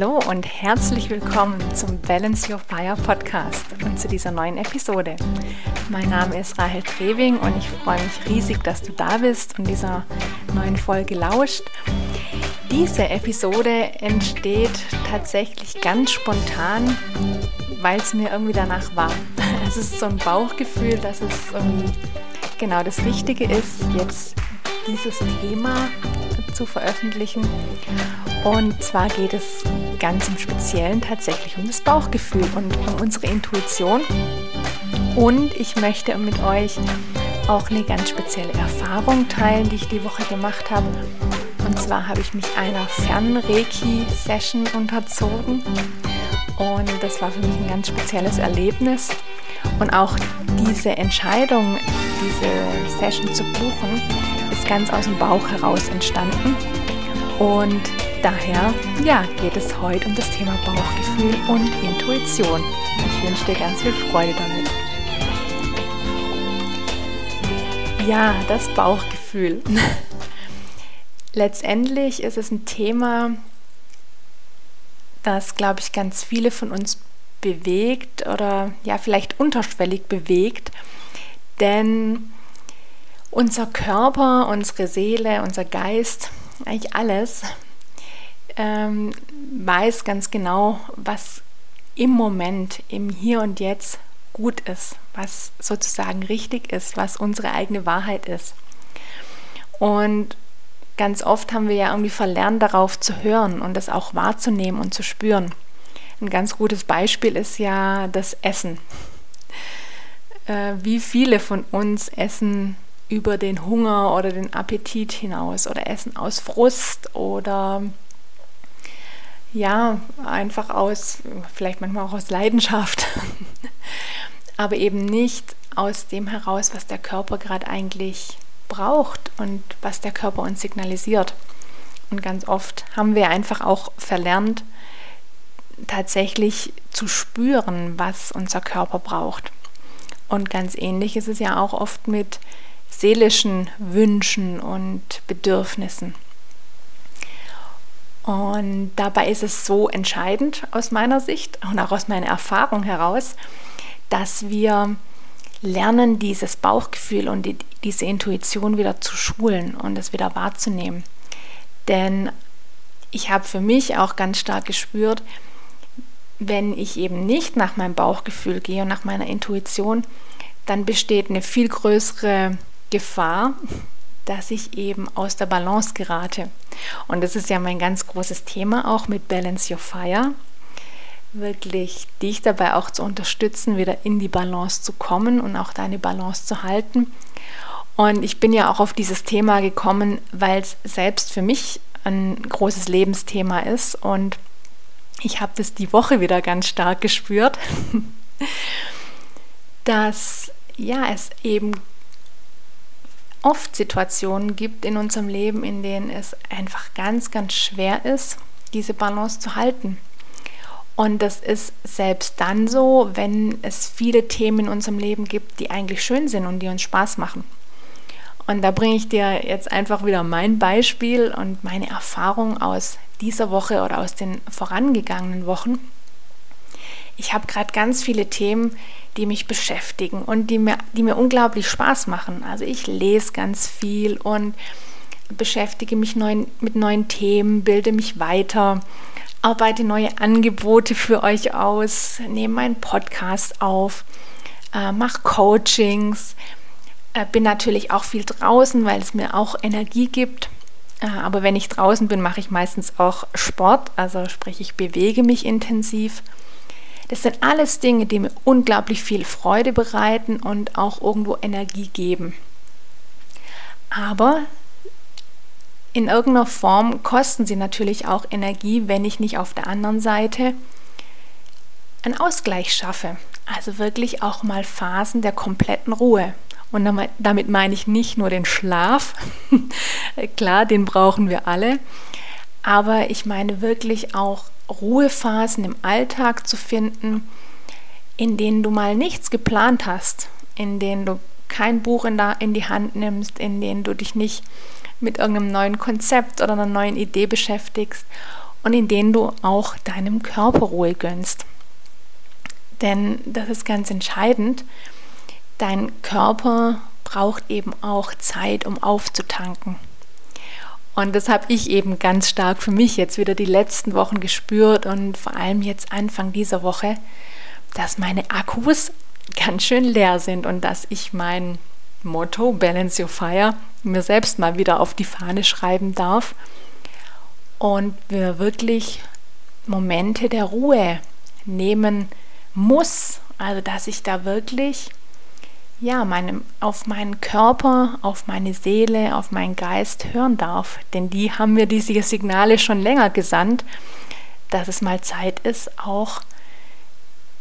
Hallo und herzlich willkommen zum Balance Your Fire Podcast und zu dieser neuen Episode. Mein Name ist Rahel Trewing und ich freue mich riesig, dass du da bist und dieser neuen Folge lauscht. Diese Episode entsteht tatsächlich ganz spontan, weil es mir irgendwie danach war. Es ist so ein Bauchgefühl, dass es irgendwie genau das Richtige ist, jetzt dieses Thema zu veröffentlichen. Und zwar geht es ganz im Speziellen tatsächlich um das Bauchgefühl und um unsere Intuition. Und ich möchte mit euch auch eine ganz spezielle Erfahrung teilen, die ich die Woche gemacht habe. Und zwar habe ich mich einer Fernreiki-Session unterzogen. Und das war für mich ein ganz spezielles Erlebnis. Und auch diese Entscheidung, diese Session zu buchen, ist ganz aus dem Bauch heraus entstanden. Und daher ja, geht es heute um das Thema Bauchgefühl und Intuition. Ich wünsche dir ganz viel Freude damit. Ja, das Bauchgefühl. Letztendlich ist es ein Thema, das, glaube ich, ganz viele von uns bewegt oder ja, vielleicht unterschwellig bewegt. Denn unser Körper, unsere Seele, unser Geist, eigentlich alles, ähm, weiß ganz genau, was im Moment, im Hier und Jetzt gut ist, was sozusagen richtig ist, was unsere eigene Wahrheit ist. Und ganz oft haben wir ja irgendwie verlernt, darauf zu hören und das auch wahrzunehmen und zu spüren. Ein ganz gutes Beispiel ist ja das Essen. Äh, wie viele von uns essen über den Hunger oder den Appetit hinaus oder essen aus Frust oder ja, einfach aus, vielleicht manchmal auch aus Leidenschaft, aber eben nicht aus dem heraus, was der Körper gerade eigentlich braucht und was der Körper uns signalisiert. Und ganz oft haben wir einfach auch verlernt, tatsächlich zu spüren, was unser Körper braucht. Und ganz ähnlich ist es ja auch oft mit seelischen Wünschen und Bedürfnissen. Und dabei ist es so entscheidend aus meiner Sicht und auch aus meiner Erfahrung heraus, dass wir lernen, dieses Bauchgefühl und die, diese Intuition wieder zu schulen und es wieder wahrzunehmen. Denn ich habe für mich auch ganz stark gespürt, wenn ich eben nicht nach meinem Bauchgefühl gehe und nach meiner Intuition, dann besteht eine viel größere Gefahr, dass ich eben aus der Balance gerate. Und das ist ja mein ganz großes Thema auch mit Balance Your Fire. Wirklich dich dabei auch zu unterstützen, wieder in die Balance zu kommen und auch deine Balance zu halten. Und ich bin ja auch auf dieses Thema gekommen, weil es selbst für mich ein großes Lebensthema ist. Und ich habe das die Woche wieder ganz stark gespürt, dass ja, es eben oft Situationen gibt in unserem Leben, in denen es einfach ganz, ganz schwer ist, diese Balance zu halten. Und das ist selbst dann so, wenn es viele Themen in unserem Leben gibt, die eigentlich schön sind und die uns Spaß machen. Und da bringe ich dir jetzt einfach wieder mein Beispiel und meine Erfahrung aus dieser Woche oder aus den vorangegangenen Wochen. Ich habe gerade ganz viele Themen, die mich beschäftigen und die mir, die mir unglaublich Spaß machen. Also ich lese ganz viel und beschäftige mich neuen, mit neuen Themen, bilde mich weiter, arbeite neue Angebote für euch aus, nehme meinen Podcast auf, äh, mache Coachings, äh, bin natürlich auch viel draußen, weil es mir auch Energie gibt. Äh, aber wenn ich draußen bin, mache ich meistens auch Sport, also sprich, ich bewege mich intensiv. Das sind alles Dinge, die mir unglaublich viel Freude bereiten und auch irgendwo Energie geben. Aber in irgendeiner Form kosten sie natürlich auch Energie, wenn ich nicht auf der anderen Seite einen Ausgleich schaffe. Also wirklich auch mal Phasen der kompletten Ruhe. Und damit meine ich nicht nur den Schlaf, klar, den brauchen wir alle, aber ich meine wirklich auch Ruhephasen im Alltag zu finden, in denen du mal nichts geplant hast, in denen du kein Buch in, da, in die Hand nimmst, in denen du dich nicht mit irgendeinem neuen Konzept oder einer neuen Idee beschäftigst und in denen du auch deinem Körper Ruhe gönnst. Denn das ist ganz entscheidend. Dein Körper braucht eben auch Zeit, um aufzutanken. Und das habe ich eben ganz stark für mich jetzt wieder die letzten Wochen gespürt und vor allem jetzt Anfang dieser Woche, dass meine Akkus ganz schön leer sind und dass ich mein Motto Balance Your Fire mir selbst mal wieder auf die Fahne schreiben darf und mir wirklich Momente der Ruhe nehmen muss. Also dass ich da wirklich ja, meinem, auf meinen Körper, auf meine Seele, auf meinen Geist hören darf. Denn die haben mir diese Signale schon länger gesandt, dass es mal Zeit ist, auch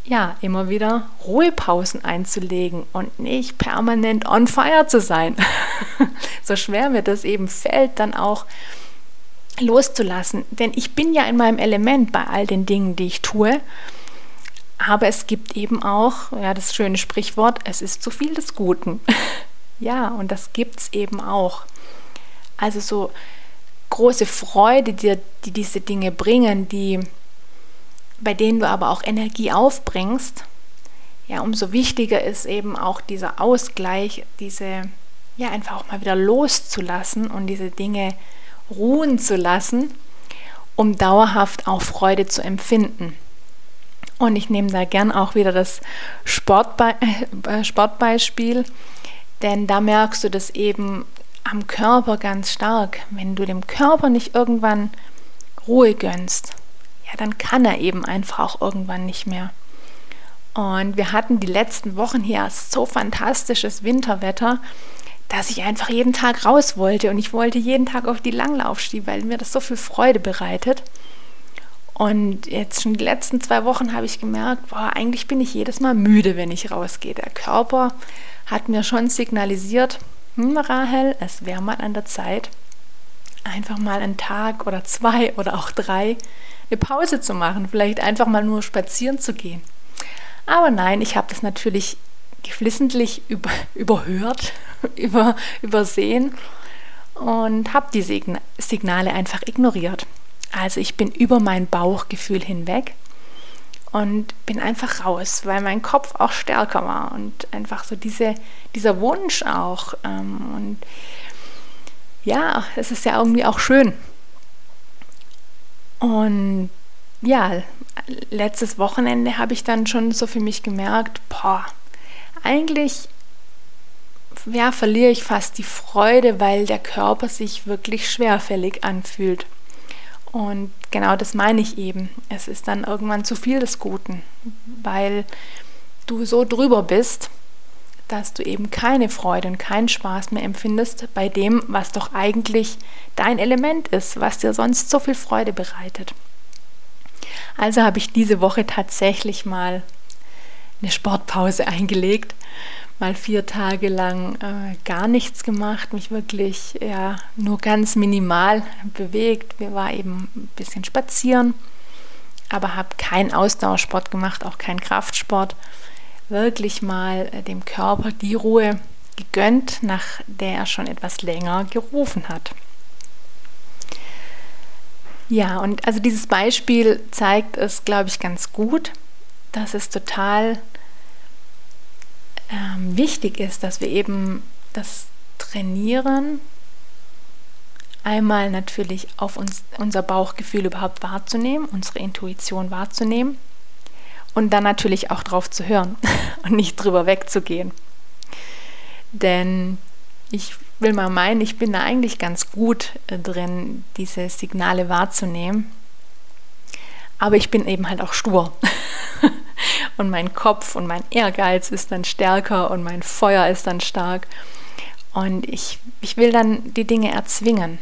ja, immer wieder Ruhepausen einzulegen und nicht permanent on fire zu sein. so schwer mir das eben fällt, dann auch loszulassen. Denn ich bin ja in meinem Element bei all den Dingen, die ich tue. Aber es gibt eben auch, ja, das schöne Sprichwort, es ist zu viel des Guten. ja, und das gibt es eben auch. Also so große Freude, die, die diese Dinge bringen, die, bei denen du aber auch Energie aufbringst, ja, umso wichtiger ist eben auch dieser Ausgleich, diese, ja, einfach auch mal wieder loszulassen und diese Dinge ruhen zu lassen, um dauerhaft auch Freude zu empfinden. Und ich nehme da gern auch wieder das Sportbe äh, Sportbeispiel, denn da merkst du das eben am Körper ganz stark. Wenn du dem Körper nicht irgendwann Ruhe gönnst, ja, dann kann er eben einfach auch irgendwann nicht mehr. Und wir hatten die letzten Wochen hier so fantastisches Winterwetter, dass ich einfach jeden Tag raus wollte und ich wollte jeden Tag auf die Langlaufstiefel, weil mir das so viel Freude bereitet. Und jetzt schon die letzten zwei Wochen habe ich gemerkt, boah, eigentlich bin ich jedes Mal müde, wenn ich rausgehe. Der Körper hat mir schon signalisiert, hm, Rahel, es wäre mal an der Zeit, einfach mal einen Tag oder zwei oder auch drei eine Pause zu machen, vielleicht einfach mal nur spazieren zu gehen. Aber nein, ich habe das natürlich geflissentlich über, überhört, über, übersehen und habe die Signale einfach ignoriert. Also ich bin über mein Bauchgefühl hinweg und bin einfach raus, weil mein Kopf auch stärker war und einfach so diese, dieser Wunsch auch. Ähm, und ja, es ist ja irgendwie auch schön. Und ja, letztes Wochenende habe ich dann schon so für mich gemerkt, boah, eigentlich ja, verliere ich fast die Freude, weil der Körper sich wirklich schwerfällig anfühlt. Und genau das meine ich eben. Es ist dann irgendwann zu viel des Guten, weil du so drüber bist, dass du eben keine Freude und keinen Spaß mehr empfindest bei dem, was doch eigentlich dein Element ist, was dir sonst so viel Freude bereitet. Also habe ich diese Woche tatsächlich mal eine Sportpause eingelegt mal vier Tage lang äh, gar nichts gemacht, mich wirklich ja, nur ganz minimal bewegt. Wir waren eben ein bisschen spazieren, aber habe keinen Ausdauersport gemacht, auch keinen Kraftsport. Wirklich mal äh, dem Körper die Ruhe gegönnt, nach der er schon etwas länger gerufen hat. Ja, und also dieses Beispiel zeigt es, glaube ich, ganz gut, dass es total ähm, wichtig ist, dass wir eben das trainieren, einmal natürlich auf uns, unser Bauchgefühl überhaupt wahrzunehmen, unsere Intuition wahrzunehmen und dann natürlich auch drauf zu hören und nicht drüber wegzugehen. Denn ich will mal meinen, ich bin da eigentlich ganz gut äh, drin, diese Signale wahrzunehmen. Aber ich bin eben halt auch stur. und mein Kopf und mein Ehrgeiz ist dann stärker und mein Feuer ist dann stark. Und ich, ich will dann die Dinge erzwingen.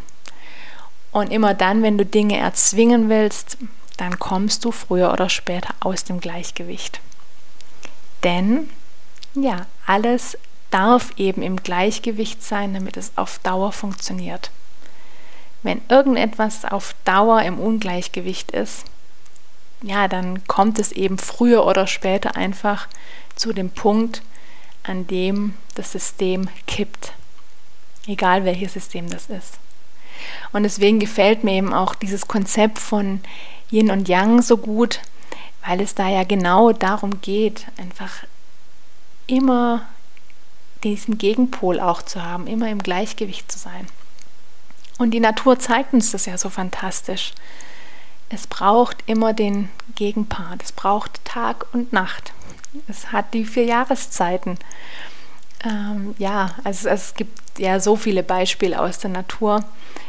Und immer dann, wenn du Dinge erzwingen willst, dann kommst du früher oder später aus dem Gleichgewicht. Denn ja, alles darf eben im Gleichgewicht sein, damit es auf Dauer funktioniert. Wenn irgendetwas auf Dauer im Ungleichgewicht ist, ja, dann kommt es eben früher oder später einfach zu dem Punkt, an dem das System kippt. Egal welches System das ist. Und deswegen gefällt mir eben auch dieses Konzept von Yin und Yang so gut, weil es da ja genau darum geht, einfach immer diesen Gegenpol auch zu haben, immer im Gleichgewicht zu sein. Und die Natur zeigt uns das ja so fantastisch. Es braucht immer den Gegenpart. Es braucht Tag und Nacht. Es hat die vier Jahreszeiten. Ähm, ja, also es gibt ja so viele Beispiele aus der Natur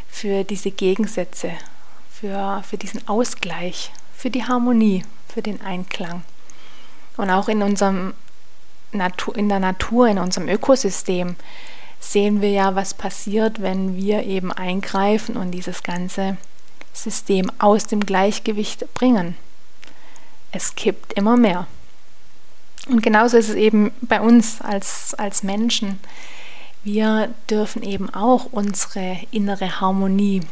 für diese Gegensätze, für, für diesen Ausgleich, für die Harmonie, für den Einklang. Und auch in unserem Natur, in der Natur, in unserem Ökosystem sehen wir ja, was passiert, wenn wir eben eingreifen und dieses ganze System aus dem Gleichgewicht bringen. Es kippt immer mehr. Und genauso ist es eben bei uns als, als Menschen. Wir dürfen eben auch unsere innere Harmonie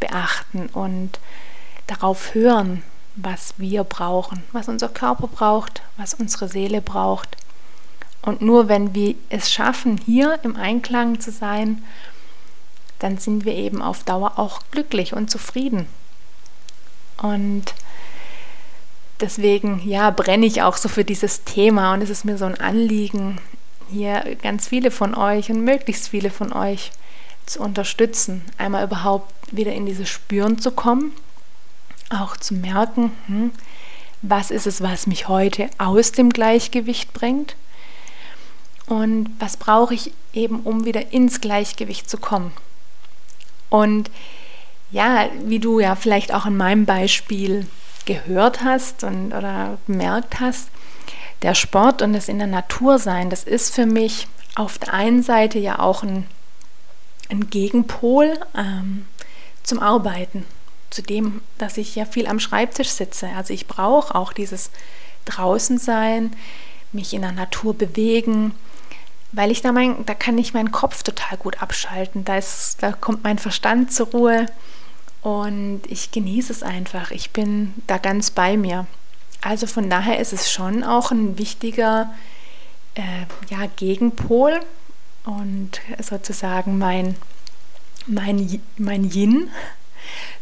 beachten und darauf hören, was wir brauchen, was unser Körper braucht, was unsere Seele braucht. Und nur wenn wir es schaffen, hier im Einklang zu sein, dann sind wir eben auf Dauer auch glücklich und zufrieden. Und deswegen, ja, brenne ich auch so für dieses Thema und es ist mir so ein Anliegen, hier ganz viele von euch und möglichst viele von euch zu unterstützen, einmal überhaupt wieder in dieses Spüren zu kommen, auch zu merken, hm, was ist es, was mich heute aus dem Gleichgewicht bringt und was brauche ich eben, um wieder ins Gleichgewicht zu kommen. Und ja, wie du ja vielleicht auch in meinem Beispiel gehört hast und, oder bemerkt hast, der Sport und das in der Natur sein, das ist für mich auf der einen Seite ja auch ein, ein Gegenpol ähm, zum Arbeiten, zu dem, dass ich ja viel am Schreibtisch sitze. Also ich brauche auch dieses Draußensein, mich in der Natur bewegen, weil ich da mein, da kann ich meinen Kopf total gut abschalten. Da, ist, da kommt mein Verstand zur Ruhe und ich genieße es einfach. Ich bin da ganz bei mir. Also von daher ist es schon auch ein wichtiger äh, ja, Gegenpol und sozusagen mein, mein, mein Yin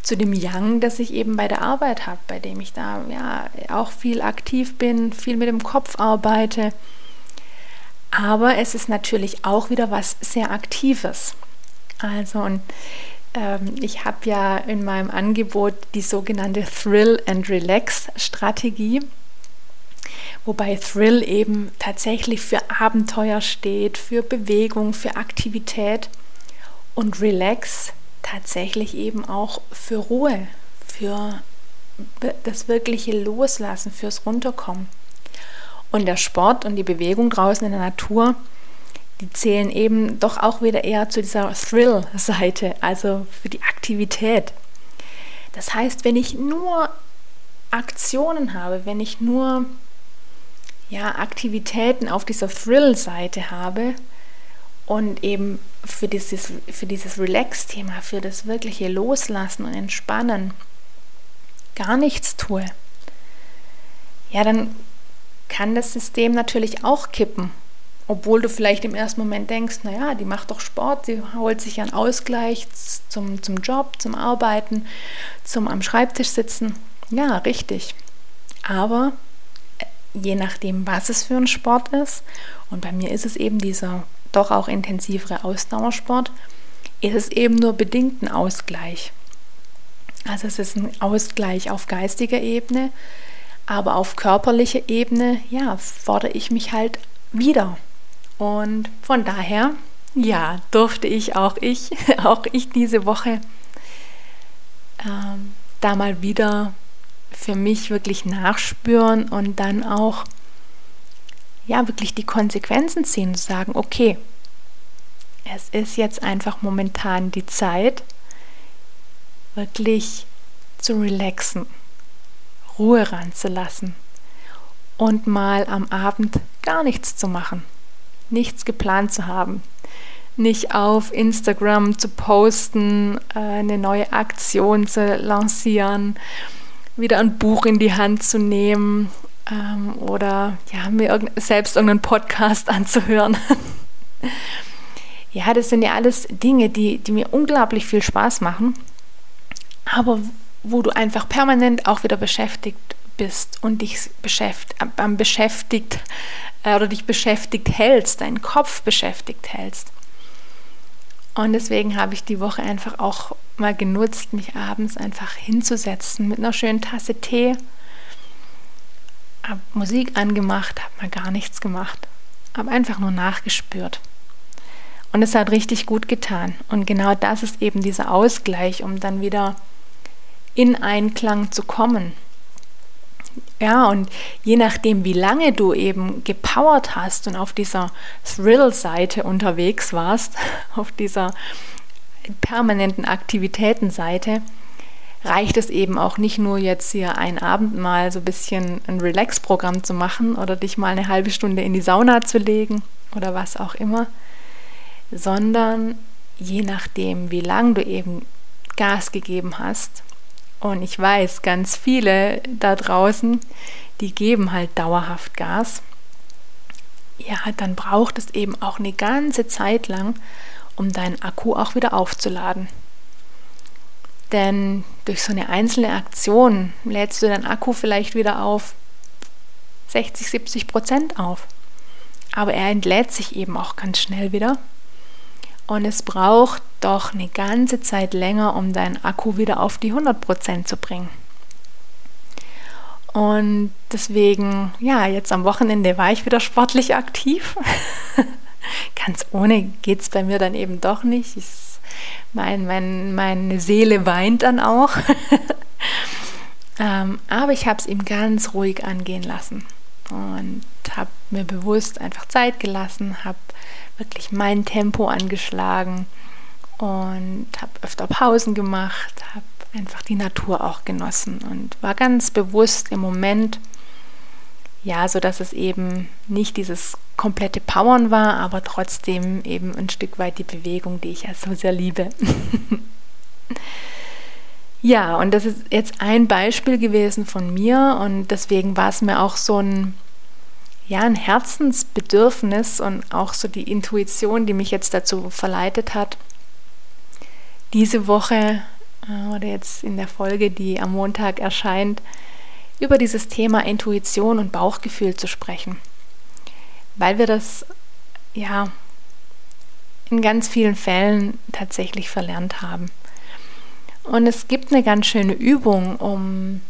zu dem Yang, das ich eben bei der Arbeit habe, bei dem ich da ja auch viel aktiv bin, viel mit dem Kopf arbeite aber es ist natürlich auch wieder was sehr Aktives. Also ähm, ich habe ja in meinem Angebot die sogenannte Thrill and Relax Strategie, wobei Thrill eben tatsächlich für Abenteuer steht, für Bewegung, für Aktivität und Relax tatsächlich eben auch für Ruhe, für das wirkliche Loslassen, fürs Runterkommen. Und der Sport und die Bewegung draußen in der Natur, die zählen eben doch auch wieder eher zu dieser Thrill-Seite, also für die Aktivität. Das heißt, wenn ich nur Aktionen habe, wenn ich nur ja, Aktivitäten auf dieser Thrill-Seite habe und eben für dieses, für dieses Relax-Thema, für das wirkliche Loslassen und Entspannen gar nichts tue, ja, dann kann das System natürlich auch kippen. Obwohl du vielleicht im ersten Moment denkst, naja, die macht doch Sport, sie holt sich einen Ausgleich zum, zum Job, zum Arbeiten, zum am Schreibtisch sitzen. Ja, richtig. Aber äh, je nachdem, was es für ein Sport ist, und bei mir ist es eben dieser doch auch intensivere Ausdauersport, ist es eben nur bedingt ein Ausgleich. Also es ist ein Ausgleich auf geistiger Ebene, aber auf körperlicher Ebene, ja, fordere ich mich halt wieder. Und von daher, ja, durfte ich auch ich, auch ich diese Woche ähm, da mal wieder für mich wirklich nachspüren und dann auch ja wirklich die Konsequenzen ziehen und sagen, okay, es ist jetzt einfach momentan die Zeit, wirklich zu relaxen Ruhe ranzulassen und mal am Abend gar nichts zu machen, nichts geplant zu haben, nicht auf Instagram zu posten, äh, eine neue Aktion zu lancieren, wieder ein Buch in die Hand zu nehmen ähm, oder ja, mir selbst irgendeinen Podcast anzuhören. Ja, das sind ja alles Dinge, die, die mir unglaublich viel Spaß machen, aber wo du einfach permanent auch wieder beschäftigt bist und dich beschäftigt, äh, beschäftigt äh, oder dich beschäftigt hältst, deinen Kopf beschäftigt hältst. Und deswegen habe ich die Woche einfach auch mal genutzt, mich abends einfach hinzusetzen mit einer schönen Tasse Tee. Habe Musik angemacht, habe mal gar nichts gemacht. Habe einfach nur nachgespürt. Und es hat richtig gut getan. Und genau das ist eben dieser Ausgleich, um dann wieder in Einklang zu kommen. Ja, und je nachdem, wie lange du eben gepowert hast und auf dieser Thrill-Seite unterwegs warst, auf dieser permanenten Aktivitätenseite, reicht es eben auch nicht nur jetzt hier ein Abend mal so ein bisschen ein Relax-Programm zu machen oder dich mal eine halbe Stunde in die Sauna zu legen oder was auch immer, sondern je nachdem, wie lang du eben Gas gegeben hast, und ich weiß, ganz viele da draußen, die geben halt dauerhaft Gas. Ja, dann braucht es eben auch eine ganze Zeit lang, um deinen Akku auch wieder aufzuladen. Denn durch so eine einzelne Aktion lädst du deinen Akku vielleicht wieder auf 60, 70 Prozent auf. Aber er entlädt sich eben auch ganz schnell wieder. Und es braucht doch eine ganze Zeit länger, um deinen Akku wieder auf die 100% zu bringen. Und deswegen, ja, jetzt am Wochenende war ich wieder sportlich aktiv. Ganz ohne geht es bei mir dann eben doch nicht. Ich, mein, mein, meine Seele weint dann auch. ähm, aber ich habe es ihm ganz ruhig angehen lassen und habe mir bewusst einfach Zeit gelassen, habe wirklich mein Tempo angeschlagen und habe öfter Pausen gemacht, habe einfach die Natur auch genossen und war ganz bewusst im Moment, ja, so dass es eben nicht dieses komplette Powern war, aber trotzdem eben ein Stück weit die Bewegung, die ich ja so sehr liebe. ja, und das ist jetzt ein Beispiel gewesen von mir und deswegen war es mir auch so ein ja, ein Herzensbedürfnis und auch so die Intuition, die mich jetzt dazu verleitet hat, diese Woche äh, oder jetzt in der Folge, die am Montag erscheint, über dieses Thema Intuition und Bauchgefühl zu sprechen. Weil wir das ja in ganz vielen Fällen tatsächlich verlernt haben. Und es gibt eine ganz schöne Übung, um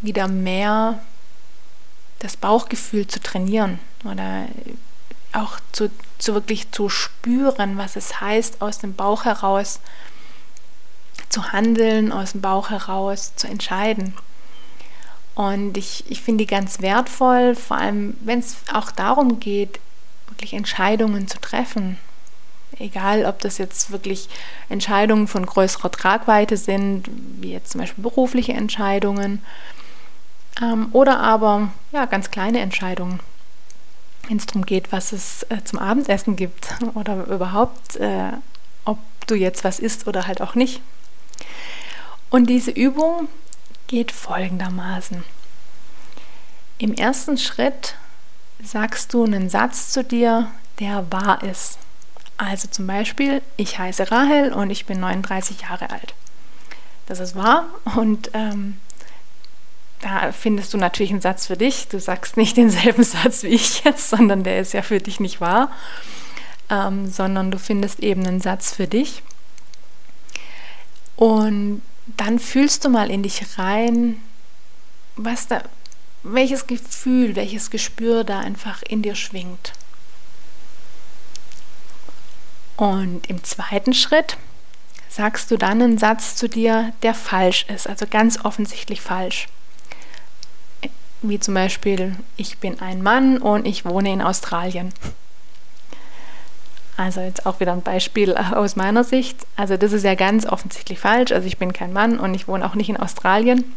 wieder mehr das Bauchgefühl zu trainieren oder auch zu, zu wirklich zu spüren, was es heißt, aus dem Bauch heraus zu handeln, aus dem Bauch heraus zu entscheiden. Und ich, ich finde die ganz wertvoll, vor allem wenn es auch darum geht, wirklich Entscheidungen zu treffen. Egal, ob das jetzt wirklich Entscheidungen von größerer Tragweite sind, wie jetzt zum Beispiel berufliche Entscheidungen ähm, oder aber ja, ganz kleine Entscheidungen, wenn es darum geht, was es äh, zum Abendessen gibt oder überhaupt, äh, ob du jetzt was isst oder halt auch nicht. Und diese Übung geht folgendermaßen. Im ersten Schritt sagst du einen Satz zu dir, der wahr ist. Also zum Beispiel, ich heiße Rahel und ich bin 39 Jahre alt. Das ist wahr und ähm, da findest du natürlich einen Satz für dich. Du sagst nicht denselben Satz wie ich jetzt, sondern der ist ja für dich nicht wahr, ähm, sondern du findest eben einen Satz für dich. Und dann fühlst du mal in dich rein, was da, welches Gefühl, welches Gespür da einfach in dir schwingt. Und im zweiten Schritt sagst du dann einen Satz zu dir, der falsch ist, also ganz offensichtlich falsch wie zum Beispiel, ich bin ein Mann und ich wohne in Australien. Also jetzt auch wieder ein Beispiel aus meiner Sicht. Also das ist ja ganz offensichtlich falsch. Also ich bin kein Mann und ich wohne auch nicht in Australien.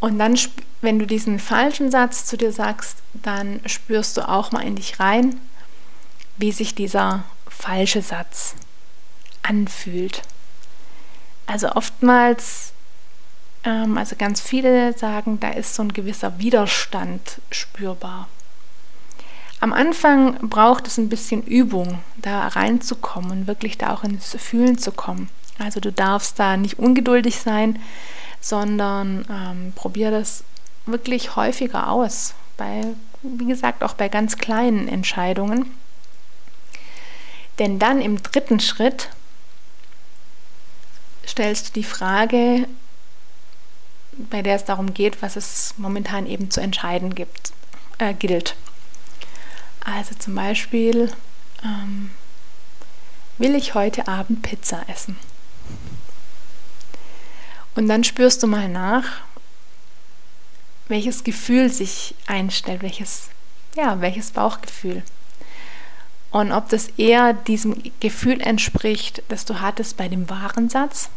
Und dann, wenn du diesen falschen Satz zu dir sagst, dann spürst du auch mal in dich rein, wie sich dieser falsche Satz anfühlt. Also oftmals ähm, also ganz viele sagen, da ist so ein gewisser Widerstand spürbar. am Anfang braucht es ein bisschen Übung, da reinzukommen und wirklich da auch ins Fühlen zu kommen. Also du darfst da nicht ungeduldig sein, sondern ähm, probier das wirklich häufiger aus. Bei, wie gesagt, auch bei ganz kleinen Entscheidungen. Denn dann im dritten Schritt stellst du die Frage, bei der es darum geht, was es momentan eben zu entscheiden gibt, äh, gilt. Also zum Beispiel, ähm, will ich heute Abend Pizza essen? Und dann spürst du mal nach, welches Gefühl sich einstellt, welches, ja, welches Bauchgefühl. Und ob das eher diesem Gefühl entspricht, das du hattest bei dem wahren Satz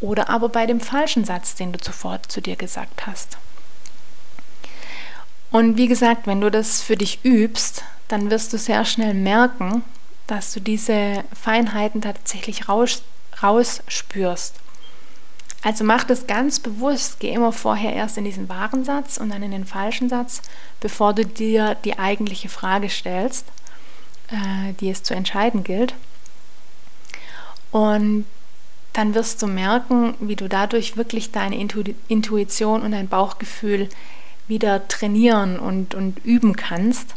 oder aber bei dem falschen Satz, den du zuvor zu dir gesagt hast. Und wie gesagt, wenn du das für dich übst, dann wirst du sehr schnell merken, dass du diese Feinheiten tatsächlich raus, rausspürst. Also mach das ganz bewusst. Geh immer vorher erst in diesen wahren Satz und dann in den falschen Satz, bevor du dir die eigentliche Frage stellst, äh, die es zu entscheiden gilt. Und dann wirst du merken, wie du dadurch wirklich deine Intuition und dein Bauchgefühl wieder trainieren und, und üben kannst.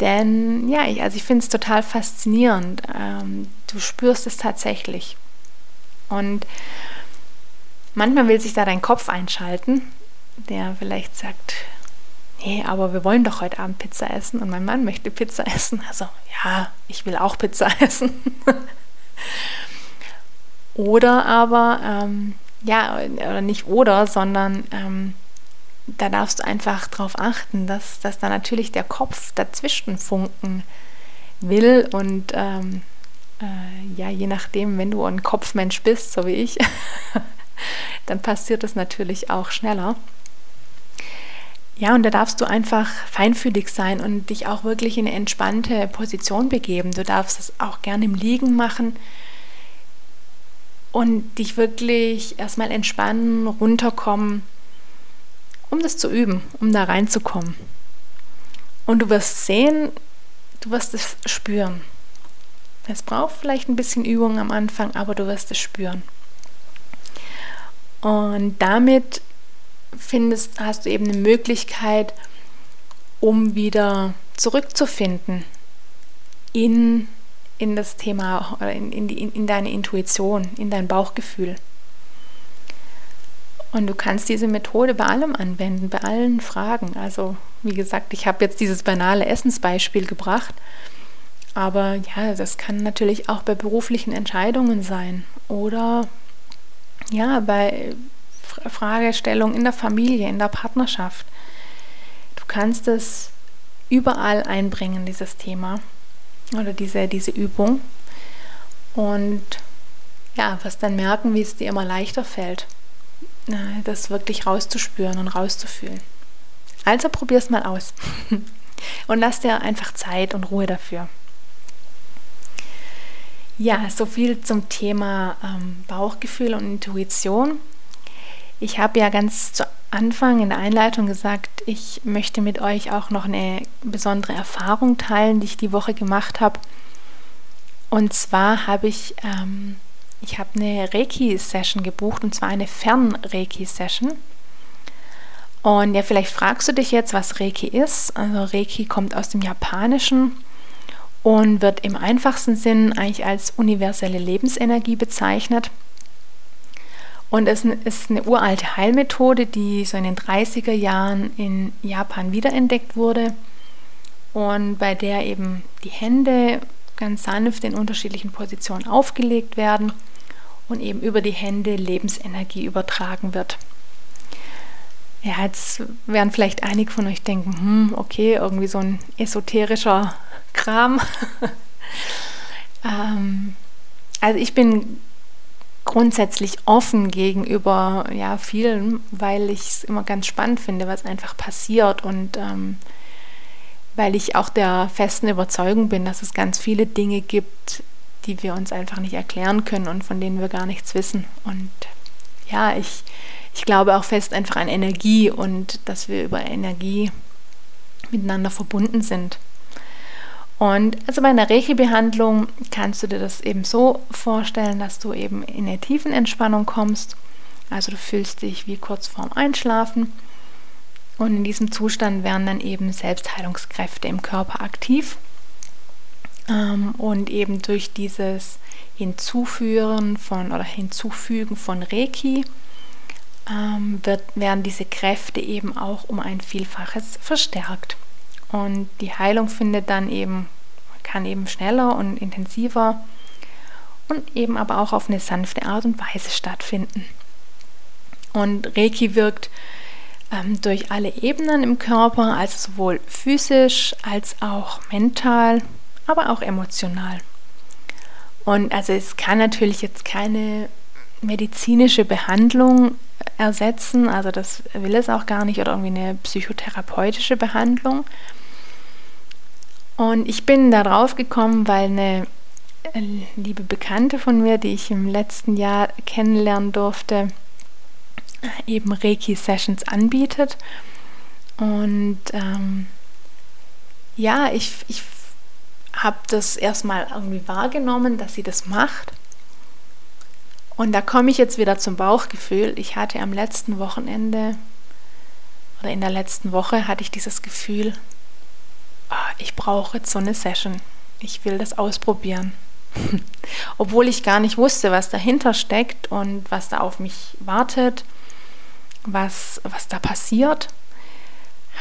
Denn ja, ich, also ich finde es total faszinierend. Ähm, du spürst es tatsächlich. Und manchmal will sich da dein Kopf einschalten, der vielleicht sagt, nee, aber wir wollen doch heute Abend Pizza essen und mein Mann möchte Pizza essen. Also ja, ich will auch Pizza essen. Oder aber, ähm, ja, oder nicht oder, sondern ähm, da darfst du einfach darauf achten, dass, dass da natürlich der Kopf dazwischen funken will und ähm, äh, ja, je nachdem, wenn du ein Kopfmensch bist, so wie ich, dann passiert das natürlich auch schneller. Ja, und da darfst du einfach feinfühlig sein und dich auch wirklich in eine entspannte Position begeben. Du darfst es auch gerne im Liegen machen und dich wirklich erstmal entspannen, runterkommen, um das zu üben, um da reinzukommen. Und du wirst sehen, du wirst es spüren. Es braucht vielleicht ein bisschen Übung am Anfang, aber du wirst es spüren. Und damit findest, hast du eben eine Möglichkeit, um wieder zurückzufinden in in das Thema oder in, in, die, in deine Intuition, in dein Bauchgefühl. Und du kannst diese Methode bei allem anwenden, bei allen Fragen. Also, wie gesagt, ich habe jetzt dieses banale Essensbeispiel gebracht, aber ja, das kann natürlich auch bei beruflichen Entscheidungen sein oder ja, bei Fragestellungen in der Familie, in der Partnerschaft. Du kannst es überall einbringen, dieses Thema oder diese, diese Übung. Und ja, wirst dann merken, wie es dir immer leichter fällt, das wirklich rauszuspüren und rauszufühlen. Also probier es mal aus und lass dir einfach Zeit und Ruhe dafür. Ja, so viel zum Thema ähm, Bauchgefühl und Intuition. Ich habe ja ganz zu Anfang in der Einleitung gesagt, ich möchte mit euch auch noch eine besondere Erfahrung teilen, die ich die Woche gemacht habe. Und zwar habe ich, ähm, ich habe eine Reiki-Session gebucht und zwar eine Fern-Reiki-Session. Und ja, vielleicht fragst du dich jetzt, was Reiki ist. Also Reiki kommt aus dem Japanischen und wird im einfachsten Sinn eigentlich als universelle Lebensenergie bezeichnet. Und es ist eine uralte Heilmethode, die so in den 30er Jahren in Japan wiederentdeckt wurde und bei der eben die Hände ganz sanft in unterschiedlichen Positionen aufgelegt werden und eben über die Hände Lebensenergie übertragen wird. Ja, jetzt werden vielleicht einige von euch denken, hm, okay, irgendwie so ein esoterischer Kram. ähm, also ich bin grundsätzlich offen gegenüber ja, vielen, weil ich es immer ganz spannend finde, was einfach passiert und ähm, weil ich auch der festen Überzeugung bin, dass es ganz viele Dinge gibt, die wir uns einfach nicht erklären können und von denen wir gar nichts wissen. Und ja, ich, ich glaube auch fest einfach an Energie und dass wir über Energie miteinander verbunden sind. Und also bei einer Reiki-Behandlung kannst du dir das eben so vorstellen, dass du eben in eine tiefen Entspannung kommst. Also du fühlst dich wie kurz vorm Einschlafen. Und in diesem Zustand werden dann eben Selbstheilungskräfte im Körper aktiv. Ähm, und eben durch dieses Hinzuführen von oder Hinzufügen von Reiki ähm, wird, werden diese Kräfte eben auch um ein Vielfaches verstärkt. Und die Heilung findet dann eben, kann eben schneller und intensiver und eben aber auch auf eine sanfte Art und Weise stattfinden. Und Reiki wirkt ähm, durch alle Ebenen im Körper, also sowohl physisch als auch mental, aber auch emotional. Und also es kann natürlich jetzt keine medizinische Behandlung ersetzen, also das will es auch gar nicht, oder irgendwie eine psychotherapeutische Behandlung. Und ich bin da drauf gekommen, weil eine äh, liebe Bekannte von mir, die ich im letzten Jahr kennenlernen durfte, eben Reiki-Sessions anbietet. Und ähm, ja, ich, ich habe das erstmal irgendwie wahrgenommen, dass sie das macht. Und da komme ich jetzt wieder zum Bauchgefühl. Ich hatte am letzten Wochenende oder in der letzten Woche hatte ich dieses Gefühl, ich brauche jetzt so eine Session. Ich will das ausprobieren. Obwohl ich gar nicht wusste, was dahinter steckt und was da auf mich wartet, was, was da passiert,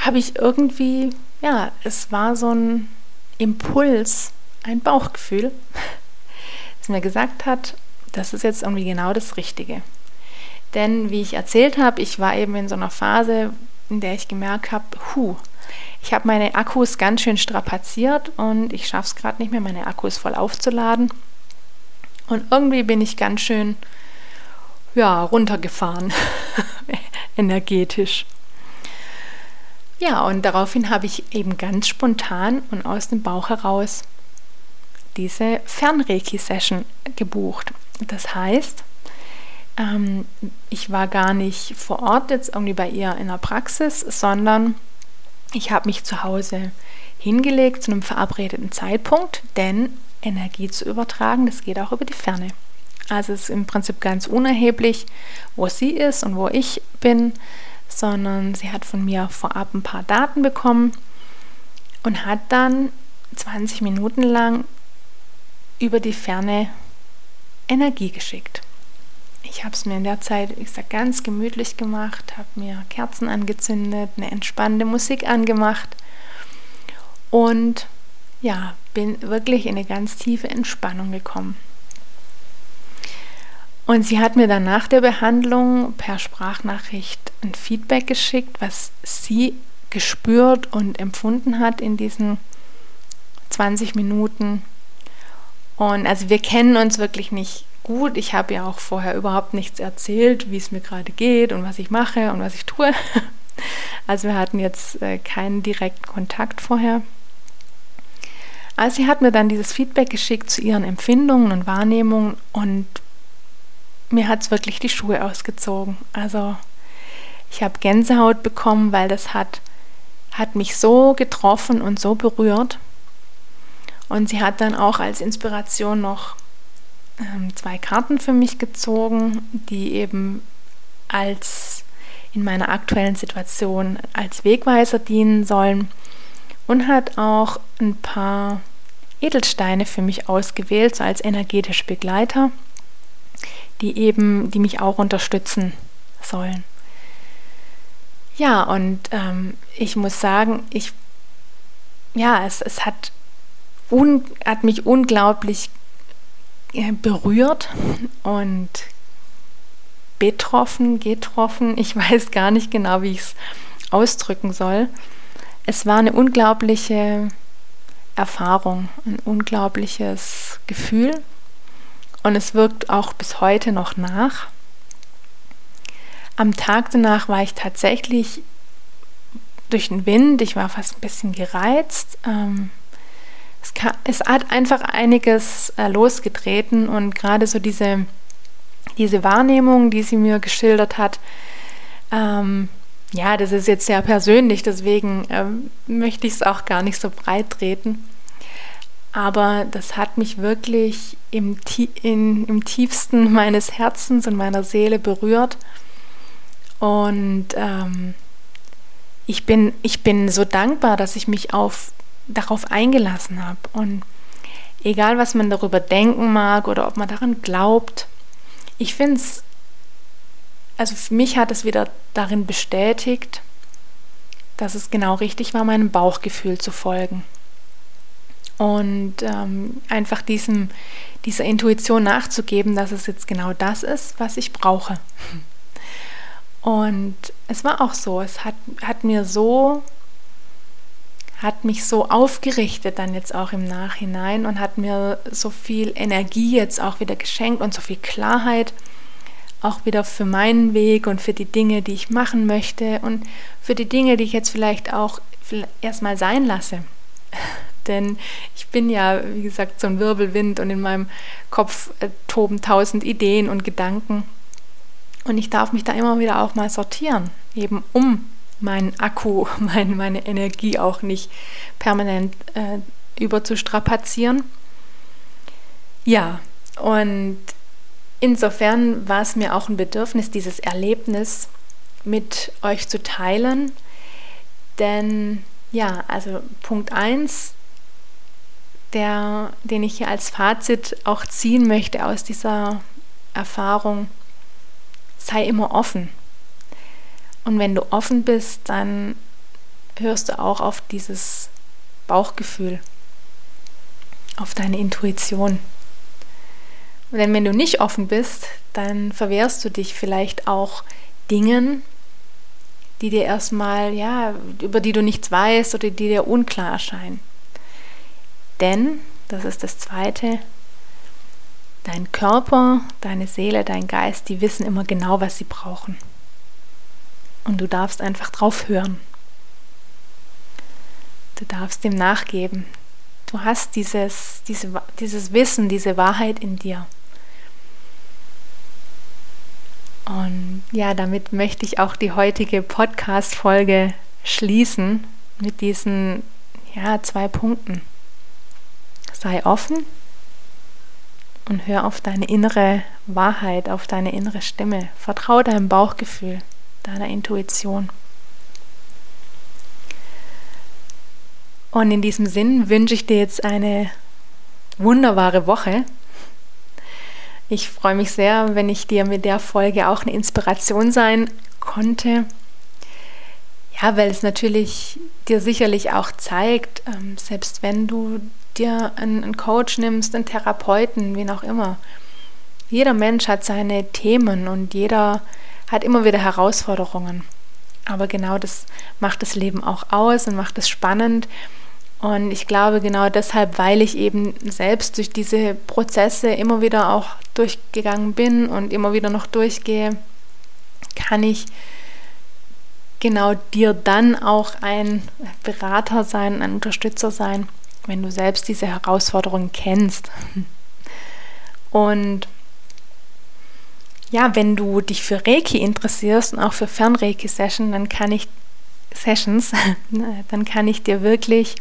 habe ich irgendwie, ja, es war so ein Impuls, ein Bauchgefühl, das mir gesagt hat, das ist jetzt irgendwie genau das Richtige. Denn wie ich erzählt habe, ich war eben in so einer Phase, in der ich gemerkt habe, hu, ich habe meine Akkus ganz schön strapaziert und ich schaffe es gerade nicht mehr, meine Akkus voll aufzuladen. Und irgendwie bin ich ganz schön ja, runtergefahren, energetisch. Ja, und daraufhin habe ich eben ganz spontan und aus dem Bauch heraus diese Fernreiki-Session gebucht. Das heißt, ähm, ich war gar nicht vor Ort jetzt irgendwie bei ihr in der Praxis, sondern ich habe mich zu Hause hingelegt zu einem verabredeten Zeitpunkt, denn Energie zu übertragen, das geht auch über die Ferne. Also es ist im Prinzip ganz unerheblich, wo sie ist und wo ich bin sondern sie hat von mir vorab ein paar Daten bekommen und hat dann 20 Minuten lang über die Ferne Energie geschickt. Ich habe es mir in der Zeit, ich sag, ganz gemütlich gemacht, habe mir Kerzen angezündet, eine entspannende Musik angemacht und ja, bin wirklich in eine ganz tiefe Entspannung gekommen. Und sie hat mir dann nach der Behandlung per Sprachnachricht ein Feedback geschickt, was sie gespürt und empfunden hat in diesen 20 Minuten. Und also wir kennen uns wirklich nicht gut. Ich habe ja auch vorher überhaupt nichts erzählt, wie es mir gerade geht und was ich mache und was ich tue. Also wir hatten jetzt äh, keinen direkten Kontakt vorher. Also sie hat mir dann dieses Feedback geschickt zu ihren Empfindungen und Wahrnehmungen und mir hat es wirklich die Schuhe ausgezogen. Also ich habe Gänsehaut bekommen, weil das hat, hat mich so getroffen und so berührt. Und sie hat dann auch als Inspiration noch zwei Karten für mich gezogen, die eben als in meiner aktuellen Situation als Wegweiser dienen sollen und hat auch ein paar Edelsteine für mich ausgewählt, so als energetische Begleiter die eben, die mich auch unterstützen sollen. Ja, und ähm, ich muss sagen, ich, ja, es, es hat, un, hat mich unglaublich berührt und betroffen, getroffen. Ich weiß gar nicht genau, wie ich es ausdrücken soll. Es war eine unglaubliche Erfahrung, ein unglaubliches Gefühl und es wirkt auch bis heute noch nach. Am Tag danach war ich tatsächlich durch den Wind, ich war fast ein bisschen gereizt. Ähm, es, kann, es, hat einfach einiges äh, losgetreten und gerade so diese, diese Wahrnehmung, die sie mir geschildert hat, ähm, ja, das ist jetzt sehr persönlich, deswegen ähm, möchte ich es auch gar nicht so breit treten. Aber das hat mich wirklich im, in, im tiefsten meines Herzens und meiner Seele berührt. Und ähm, ich, bin, ich bin so dankbar, dass ich mich auf, darauf eingelassen habe. Und egal, was man darüber denken mag oder ob man daran glaubt, ich finde es also für mich hat es wieder darin bestätigt, dass es genau richtig war, meinem Bauchgefühl zu folgen. Und ähm, einfach diesem, dieser Intuition nachzugeben, dass es jetzt genau das ist, was ich brauche. Und es war auch so, es hat, hat mir so, hat mich so aufgerichtet dann jetzt auch im Nachhinein und hat mir so viel Energie jetzt auch wieder geschenkt und so viel Klarheit auch wieder für meinen Weg und für die Dinge, die ich machen möchte und für die Dinge, die ich jetzt vielleicht auch erstmal sein lasse. Denn ich bin ja, wie gesagt, so ein Wirbelwind und in meinem Kopf äh, toben tausend Ideen und Gedanken. Und ich darf mich da immer wieder auch mal sortieren, eben um meinen Akku, mein, meine Energie auch nicht permanent äh, überzustrapazieren. Ja, und Insofern war es mir auch ein Bedürfnis, dieses Erlebnis mit euch zu teilen. Denn ja, also Punkt 1, der, den ich hier als Fazit auch ziehen möchte aus dieser Erfahrung, sei immer offen. Und wenn du offen bist, dann hörst du auch auf dieses Bauchgefühl, auf deine Intuition. Denn wenn du nicht offen bist, dann verwehrst du dich vielleicht auch Dingen, die dir erstmal, ja, über die du nichts weißt oder die dir unklar erscheinen. Denn, das ist das Zweite, dein Körper, deine Seele, dein Geist, die wissen immer genau, was sie brauchen. Und du darfst einfach drauf hören. Du darfst dem nachgeben. Du hast dieses, diese, dieses Wissen, diese Wahrheit in dir. Und ja, damit möchte ich auch die heutige Podcast-Folge schließen mit diesen ja, zwei Punkten. Sei offen und hör auf deine innere Wahrheit, auf deine innere Stimme. Vertraue deinem Bauchgefühl, deiner Intuition. Und in diesem Sinn wünsche ich dir jetzt eine wunderbare Woche. Ich freue mich sehr, wenn ich dir mit der Folge auch eine Inspiration sein konnte. Ja, weil es natürlich dir sicherlich auch zeigt, ähm, selbst wenn du dir einen Coach nimmst, einen Therapeuten, wen auch immer. Jeder Mensch hat seine Themen und jeder hat immer wieder Herausforderungen. Aber genau das macht das Leben auch aus und macht es spannend. Und ich glaube genau deshalb, weil ich eben selbst durch diese Prozesse immer wieder auch durchgegangen bin und immer wieder noch durchgehe, kann ich genau dir dann auch ein Berater sein, ein Unterstützer sein, wenn du selbst diese Herausforderungen kennst. Und ja, wenn du dich für Reiki interessierst und auch für Fernreiki-Sessions, dann kann ich Sessions, dann kann ich dir wirklich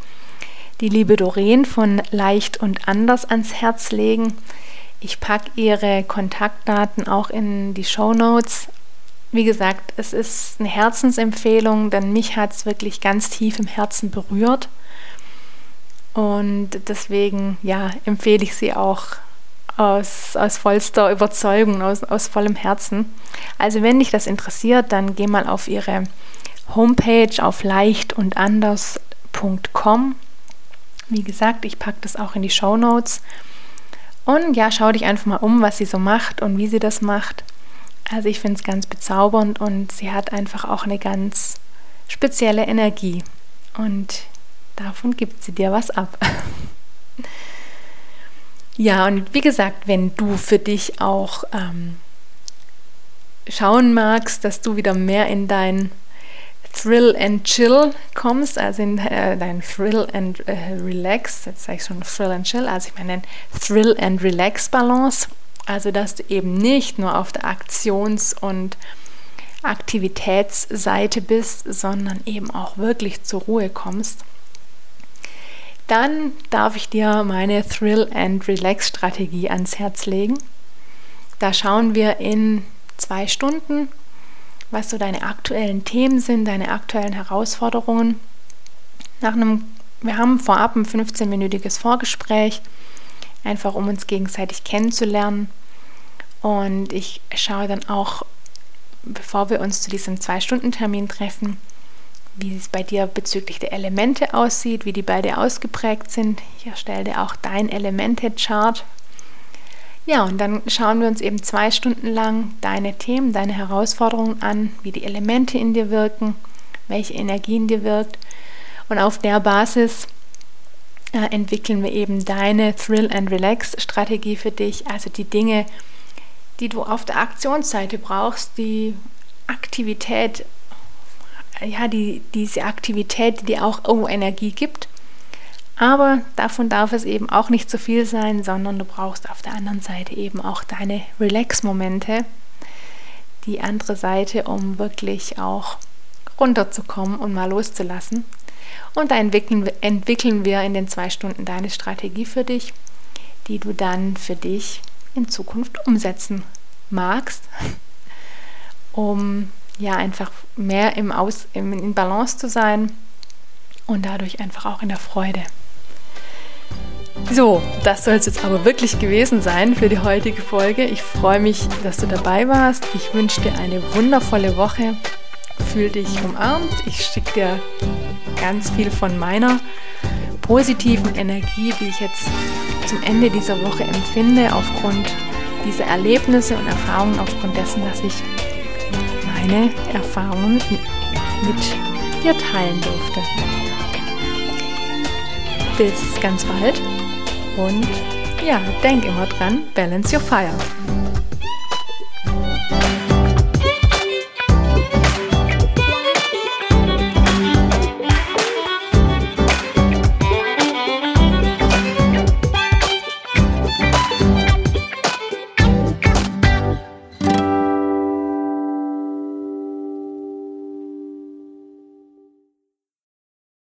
die liebe Doreen von Leicht und Anders ans Herz legen. Ich packe ihre Kontaktdaten auch in die Show Notes. Wie gesagt, es ist eine Herzensempfehlung, denn mich hat es wirklich ganz tief im Herzen berührt. Und deswegen ja, empfehle ich sie auch aus, aus vollster Überzeugung, aus, aus vollem Herzen. Also wenn dich das interessiert, dann geh mal auf ihre Homepage auf leichtundanders.com wie gesagt, ich packe das auch in die Show Notes. Und ja, schau dich einfach mal um, was sie so macht und wie sie das macht. Also ich finde es ganz bezaubernd und sie hat einfach auch eine ganz spezielle Energie. Und davon gibt sie dir was ab. ja, und wie gesagt, wenn du für dich auch ähm, schauen magst, dass du wieder mehr in dein Thrill and Chill kommst, also in äh, dein Thrill and äh, Relax, jetzt sage ich schon Thrill and Chill, also ich meine Thrill and Relax Balance, also dass du eben nicht nur auf der Aktions- und Aktivitätsseite bist, sondern eben auch wirklich zur Ruhe kommst, dann darf ich dir meine Thrill and Relax Strategie ans Herz legen. Da schauen wir in zwei Stunden, was so deine aktuellen Themen sind, deine aktuellen Herausforderungen. Nach einem, wir haben vorab ein 15-minütiges Vorgespräch, einfach um uns gegenseitig kennenzulernen. Und ich schaue dann auch, bevor wir uns zu diesem Zwei-Stunden-Termin treffen, wie es bei dir bezüglich der Elemente aussieht, wie die beide ausgeprägt sind. Ich erstelle dir auch dein Elemente-Chart. Ja, und dann schauen wir uns eben zwei Stunden lang deine Themen, deine Herausforderungen an, wie die Elemente in dir wirken, welche Energie in dir wirkt. Und auf der Basis äh, entwickeln wir eben deine Thrill and Relax Strategie für dich, also die Dinge, die du auf der Aktionsseite brauchst, die Aktivität, ja, die, diese Aktivität, die auch irgendwo Energie gibt. Aber davon darf es eben auch nicht zu viel sein, sondern du brauchst auf der anderen Seite eben auch deine Relax-Momente, die andere Seite, um wirklich auch runterzukommen und mal loszulassen. Und da entwickeln, entwickeln wir in den zwei Stunden deine Strategie für dich, die du dann für dich in Zukunft umsetzen magst, um ja einfach mehr im Aus, im, in Balance zu sein und dadurch einfach auch in der Freude. So, das soll es jetzt aber wirklich gewesen sein für die heutige Folge. Ich freue mich, dass du dabei warst. Ich wünsche dir eine wundervolle Woche. Fühl dich umarmt. Ich schicke dir ganz viel von meiner positiven Energie, die ich jetzt zum Ende dieser Woche empfinde, aufgrund dieser Erlebnisse und Erfahrungen, aufgrund dessen, dass ich meine Erfahrungen mit dir teilen durfte. Bis ganz bald und ja, denk immer dran, balance your fire.